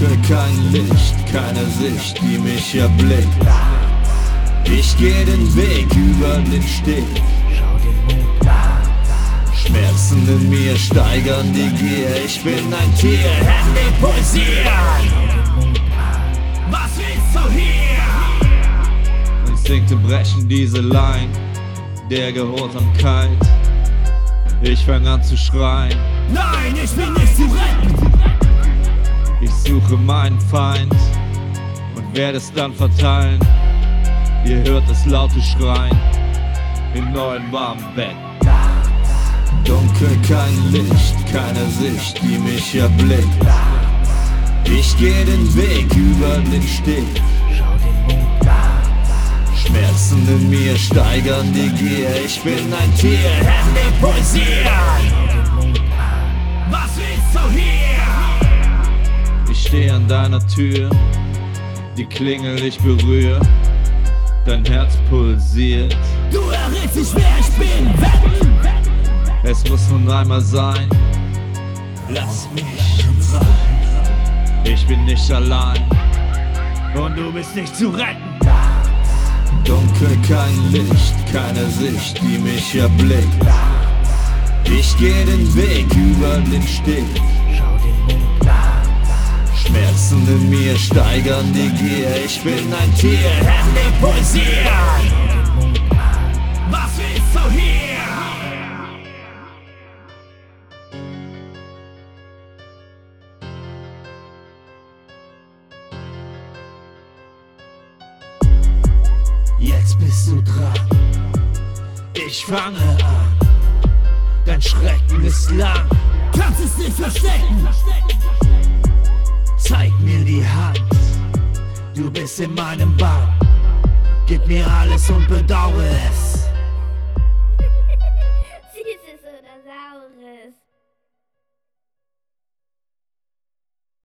Dunkel, kein Licht, keine Sicht, die mich erblickt. Ich geh den Weg über den Steg. Schmerzen in mir steigern die Gier. Ich bin ein Tier, Hände pulsieren. Was willst du hier? Instinkte brechen diese Line der Gehorsamkeit. Ich fang an zu schreien. Nein, ich bin nicht. Suche meinen Feind und werde es dann verteilen. Ihr hört das laute Schreien im neuen warmen Bett. Dunkel, kein Licht, keine Sicht, die mich erblickt. Ich geh den Weg über den Steg. Schmerzen in mir steigern die Gier. Ich bin ein Tier, Hände pulsieren. Steh an deiner Tür, die Klingel ich berühre, dein Herz pulsiert. Du errätst dich, wer ich bin. Wetten. Es muss nun einmal sein, Lass mich rein. ich bin nicht allein. Und du bist nicht zu retten. Dunkel, kein Licht, keine Sicht, die mich erblickt. Ich geh den Weg über den Steg. Schmerzen in mir steigern die Gier. Ich bin ein Tier, Hände pulsieren. Was willst du hier? Jetzt bist du dran. Ich fange an. Dein Schrecken ist lang. Kannst es nicht verstecken. Zeig mir die Hand. Du bist in meinem Bann. Gib mir alles und bedauere es.